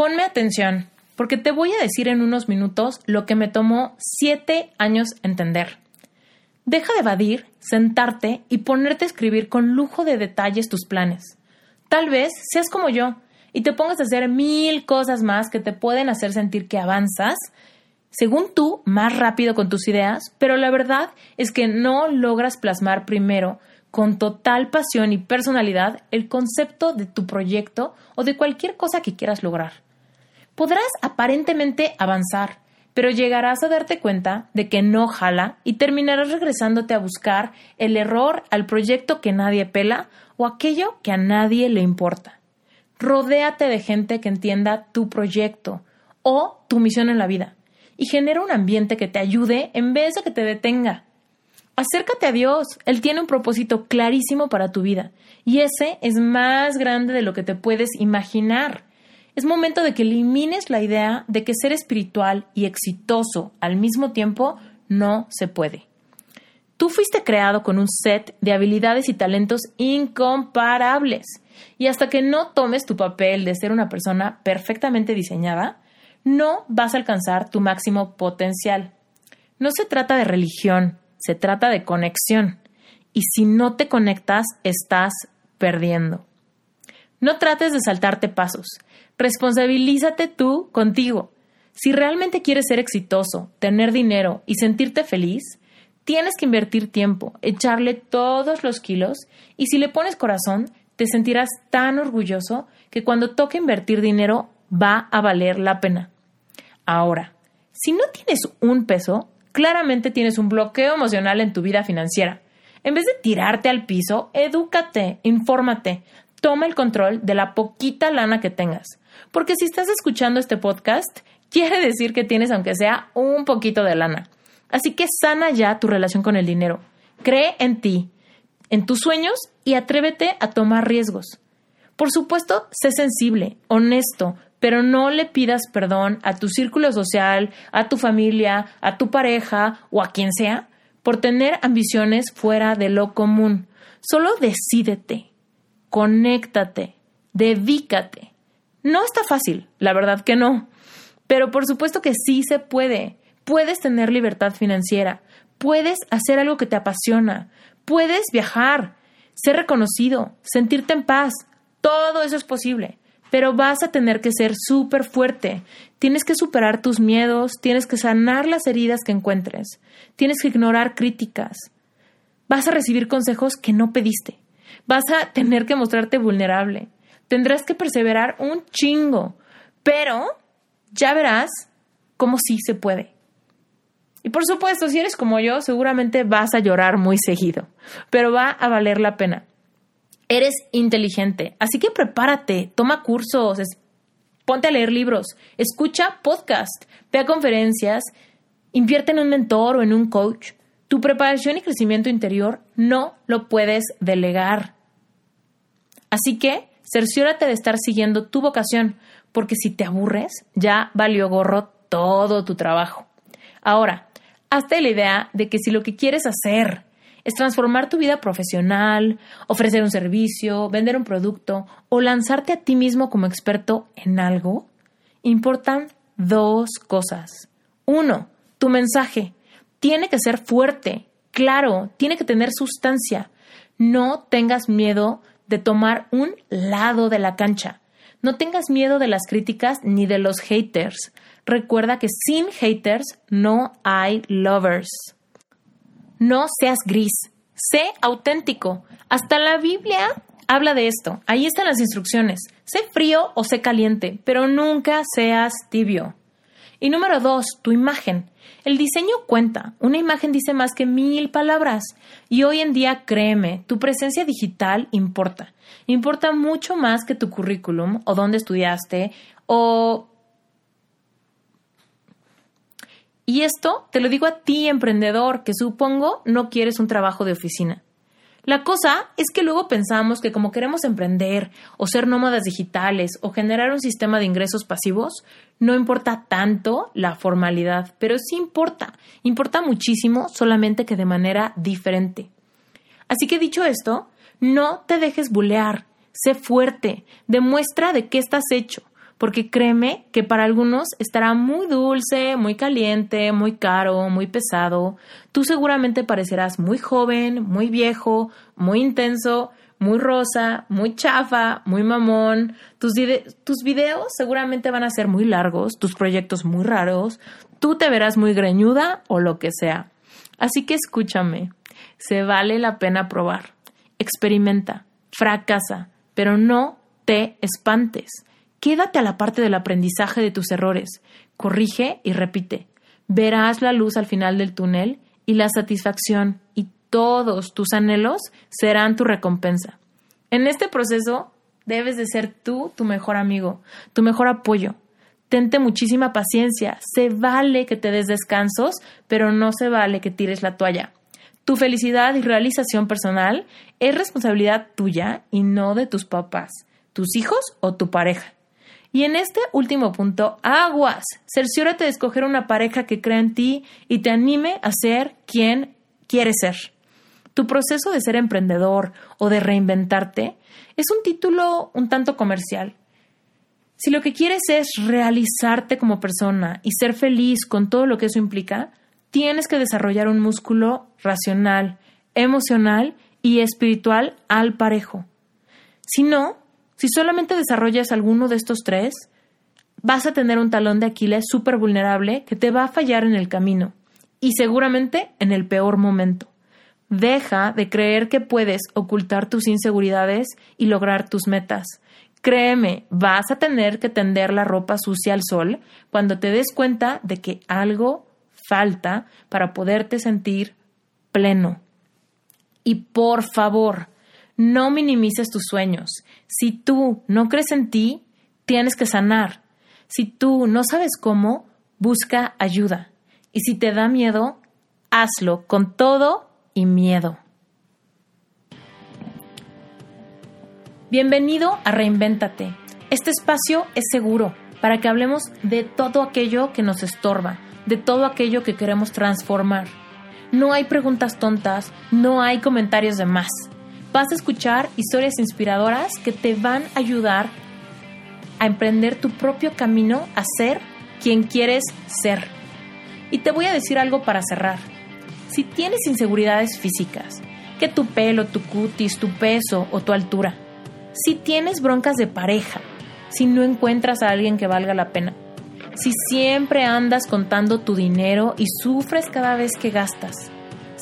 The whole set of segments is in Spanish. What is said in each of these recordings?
Ponme atención, porque te voy a decir en unos minutos lo que me tomó siete años entender. Deja de evadir, sentarte y ponerte a escribir con lujo de detalles tus planes. Tal vez seas como yo y te pongas a hacer mil cosas más que te pueden hacer sentir que avanzas, según tú, más rápido con tus ideas, pero la verdad es que no logras plasmar primero con total pasión y personalidad el concepto de tu proyecto o de cualquier cosa que quieras lograr. Podrás aparentemente avanzar, pero llegarás a darte cuenta de que no jala y terminarás regresándote a buscar el error al proyecto que nadie pela o aquello que a nadie le importa. Rodéate de gente que entienda tu proyecto o tu misión en la vida y genera un ambiente que te ayude en vez de que te detenga. Acércate a Dios, Él tiene un propósito clarísimo para tu vida y ese es más grande de lo que te puedes imaginar. Es momento de que elimines la idea de que ser espiritual y exitoso al mismo tiempo no se puede. Tú fuiste creado con un set de habilidades y talentos incomparables. Y hasta que no tomes tu papel de ser una persona perfectamente diseñada, no vas a alcanzar tu máximo potencial. No se trata de religión, se trata de conexión. Y si no te conectas, estás perdiendo. No trates de saltarte pasos. Responsabilízate tú contigo. Si realmente quieres ser exitoso, tener dinero y sentirte feliz, tienes que invertir tiempo, echarle todos los kilos y si le pones corazón, te sentirás tan orgulloso que cuando toque invertir dinero va a valer la pena. Ahora, si no tienes un peso, claramente tienes un bloqueo emocional en tu vida financiera. En vez de tirarte al piso, edúcate, infórmate, toma el control de la poquita lana que tengas. Porque si estás escuchando este podcast, quiere decir que tienes aunque sea un poquito de lana. Así que sana ya tu relación con el dinero. Cree en ti, en tus sueños y atrévete a tomar riesgos. Por supuesto, sé sensible, honesto, pero no le pidas perdón a tu círculo social, a tu familia, a tu pareja o a quien sea por tener ambiciones fuera de lo común. Solo decídete, conéctate, dedícate no está fácil, la verdad que no. Pero por supuesto que sí se puede. Puedes tener libertad financiera, puedes hacer algo que te apasiona, puedes viajar, ser reconocido, sentirte en paz. Todo eso es posible, pero vas a tener que ser súper fuerte. Tienes que superar tus miedos, tienes que sanar las heridas que encuentres, tienes que ignorar críticas. Vas a recibir consejos que no pediste. Vas a tener que mostrarte vulnerable tendrás que perseverar un chingo, pero ya verás cómo sí se puede. Y por supuesto, si eres como yo, seguramente vas a llorar muy seguido, pero va a valer la pena. Eres inteligente, así que prepárate, toma cursos, ponte a leer libros, escucha podcast, ve a conferencias, invierte en un mentor o en un coach. Tu preparación y crecimiento interior no lo puedes delegar. Así que cerciórate de estar siguiendo tu vocación, porque si te aburres, ya valió gorro todo tu trabajo. Ahora, hazte la idea de que si lo que quieres hacer es transformar tu vida profesional, ofrecer un servicio, vender un producto o lanzarte a ti mismo como experto en algo, importan dos cosas. Uno, tu mensaje tiene que ser fuerte, claro, tiene que tener sustancia. No tengas miedo de tomar un lado de la cancha. No tengas miedo de las críticas ni de los haters. Recuerda que sin haters no hay lovers. No seas gris, sé auténtico. Hasta la Biblia habla de esto. Ahí están las instrucciones. Sé frío o sé caliente, pero nunca seas tibio. Y número dos, tu imagen. El diseño cuenta. Una imagen dice más que mil palabras. Y hoy en día, créeme, tu presencia digital importa. Importa mucho más que tu currículum o dónde estudiaste o... Y esto te lo digo a ti, emprendedor, que supongo no quieres un trabajo de oficina. La cosa es que luego pensamos que como queremos emprender o ser nómadas digitales o generar un sistema de ingresos pasivos, no importa tanto la formalidad, pero sí importa, importa muchísimo, solamente que de manera diferente. Así que dicho esto, no te dejes bulear, sé fuerte, demuestra de qué estás hecho, porque créeme que para algunos estará muy dulce, muy caliente, muy caro, muy pesado. Tú seguramente parecerás muy joven, muy viejo, muy intenso, muy rosa, muy chafa, muy mamón. Tus, tus videos seguramente van a ser muy largos, tus proyectos muy raros. Tú te verás muy greñuda o lo que sea. Así que escúchame, se vale la pena probar. Experimenta, fracasa, pero no te espantes. Quédate a la parte del aprendizaje de tus errores. Corrige y repite. Verás la luz al final del túnel y la satisfacción y todos tus anhelos serán tu recompensa. En este proceso debes de ser tú tu mejor amigo, tu mejor apoyo. Tente muchísima paciencia. Se vale que te des descansos, pero no se vale que tires la toalla. Tu felicidad y realización personal es responsabilidad tuya y no de tus papás, tus hijos o tu pareja. Y en este último punto, aguas. Cerciórate de escoger una pareja que crea en ti y te anime a ser quien quieres ser. Tu proceso de ser emprendedor o de reinventarte es un título un tanto comercial. Si lo que quieres es realizarte como persona y ser feliz con todo lo que eso implica, tienes que desarrollar un músculo racional, emocional y espiritual al parejo. Si no, si solamente desarrollas alguno de estos tres, vas a tener un talón de Aquiles súper vulnerable que te va a fallar en el camino y seguramente en el peor momento. Deja de creer que puedes ocultar tus inseguridades y lograr tus metas. Créeme, vas a tener que tender la ropa sucia al sol cuando te des cuenta de que algo falta para poderte sentir pleno. Y por favor, no minimices tus sueños. Si tú no crees en ti, tienes que sanar. Si tú no sabes cómo, busca ayuda. Y si te da miedo, hazlo con todo y miedo. Bienvenido a Reinvéntate. Este espacio es seguro para que hablemos de todo aquello que nos estorba, de todo aquello que queremos transformar. No hay preguntas tontas, no hay comentarios de más vas a escuchar historias inspiradoras que te van a ayudar a emprender tu propio camino a ser quien quieres ser. Y te voy a decir algo para cerrar. Si tienes inseguridades físicas, que tu pelo, tu cutis, tu peso o tu altura, si tienes broncas de pareja, si no encuentras a alguien que valga la pena, si siempre andas contando tu dinero y sufres cada vez que gastas,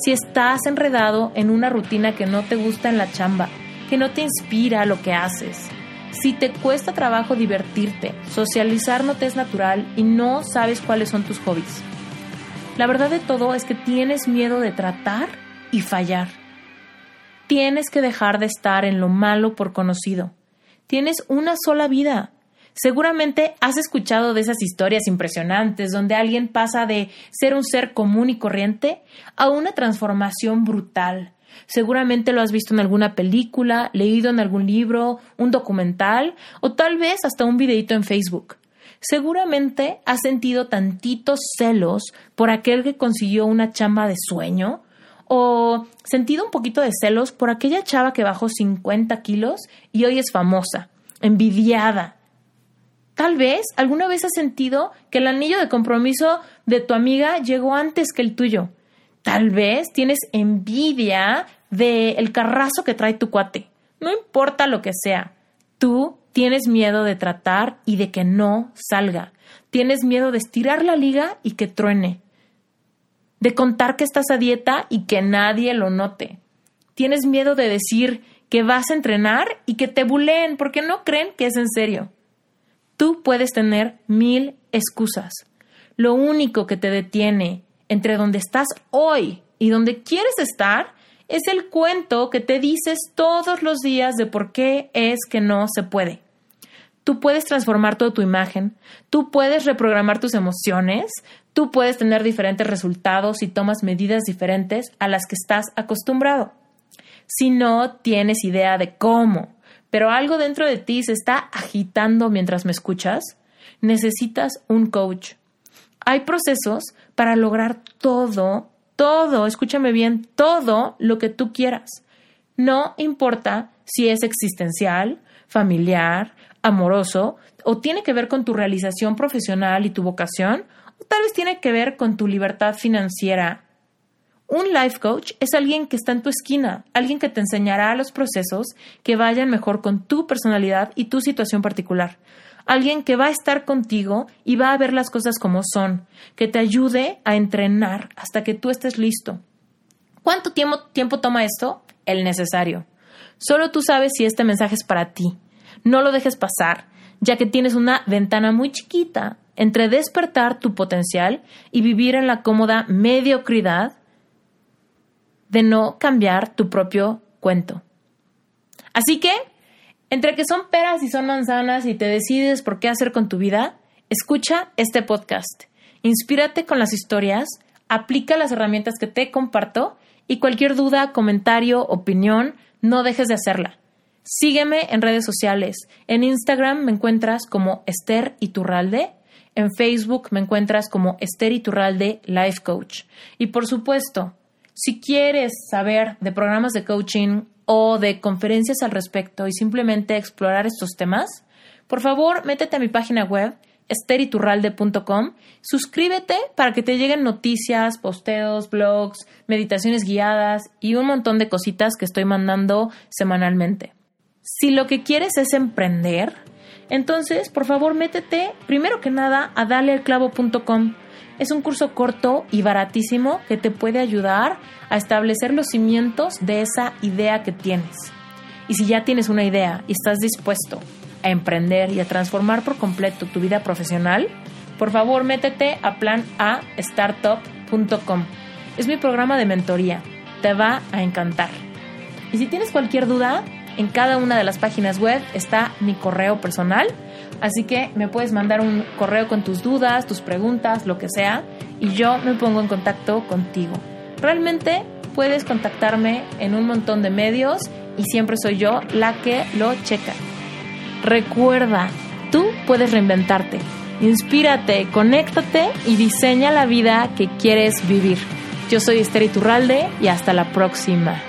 si estás enredado en una rutina que no te gusta en la chamba, que no te inspira lo que haces, si te cuesta trabajo divertirte, socializar no te es natural y no sabes cuáles son tus hobbies. La verdad de todo es que tienes miedo de tratar y fallar. Tienes que dejar de estar en lo malo por conocido. Tienes una sola vida. Seguramente has escuchado de esas historias impresionantes donde alguien pasa de ser un ser común y corriente a una transformación brutal. Seguramente lo has visto en alguna película, leído en algún libro, un documental o tal vez hasta un videito en Facebook. Seguramente has sentido tantitos celos por aquel que consiguió una chamba de sueño o sentido un poquito de celos por aquella chava que bajó 50 kilos y hoy es famosa, envidiada, Tal vez alguna vez has sentido que el anillo de compromiso de tu amiga llegó antes que el tuyo. Tal vez tienes envidia del el carrazo que trae tu cuate. No importa lo que sea, tú tienes miedo de tratar y de que no salga. Tienes miedo de estirar la liga y que truene. De contar que estás a dieta y que nadie lo note. Tienes miedo de decir que vas a entrenar y que te buleen porque no creen que es en serio. Tú puedes tener mil excusas. Lo único que te detiene entre donde estás hoy y donde quieres estar es el cuento que te dices todos los días de por qué es que no se puede. Tú puedes transformar toda tu imagen, tú puedes reprogramar tus emociones, tú puedes tener diferentes resultados y tomas medidas diferentes a las que estás acostumbrado. Si no tienes idea de cómo pero algo dentro de ti se está agitando mientras me escuchas, necesitas un coach. Hay procesos para lograr todo, todo, escúchame bien, todo lo que tú quieras. No importa si es existencial, familiar, amoroso, o tiene que ver con tu realización profesional y tu vocación, o tal vez tiene que ver con tu libertad financiera. Un life coach es alguien que está en tu esquina, alguien que te enseñará los procesos que vayan mejor con tu personalidad y tu situación particular. Alguien que va a estar contigo y va a ver las cosas como son, que te ayude a entrenar hasta que tú estés listo. ¿Cuánto tiempo, tiempo toma esto? El necesario. Solo tú sabes si este mensaje es para ti. No lo dejes pasar, ya que tienes una ventana muy chiquita entre despertar tu potencial y vivir en la cómoda mediocridad de no cambiar tu propio cuento. Así que, entre que son peras y son manzanas y te decides por qué hacer con tu vida, escucha este podcast. Inspírate con las historias, aplica las herramientas que te comparto y cualquier duda, comentario, opinión, no dejes de hacerla. Sígueme en redes sociales. En Instagram me encuentras como Esther Iturralde. En Facebook me encuentras como Esther Iturralde Life Coach. Y por supuesto, si quieres saber de programas de coaching o de conferencias al respecto y simplemente explorar estos temas, por favor, métete a mi página web esteriturralde.com. Suscríbete para que te lleguen noticias, posteos, blogs, meditaciones guiadas y un montón de cositas que estoy mandando semanalmente. Si lo que quieres es emprender, entonces por favor métete primero que nada a dalealclavo.com. Es un curso corto y baratísimo que te puede ayudar a establecer los cimientos de esa idea que tienes. Y si ya tienes una idea y estás dispuesto a emprender y a transformar por completo tu vida profesional, por favor métete a planastartup.com. Es mi programa de mentoría. Te va a encantar. Y si tienes cualquier duda, en cada una de las páginas web está mi correo personal. Así que me puedes mandar un correo con tus dudas, tus preguntas, lo que sea, y yo me pongo en contacto contigo. Realmente puedes contactarme en un montón de medios y siempre soy yo la que lo checa. Recuerda, tú puedes reinventarte. Inspírate, conéctate y diseña la vida que quieres vivir. Yo soy Esther Iturralde y hasta la próxima.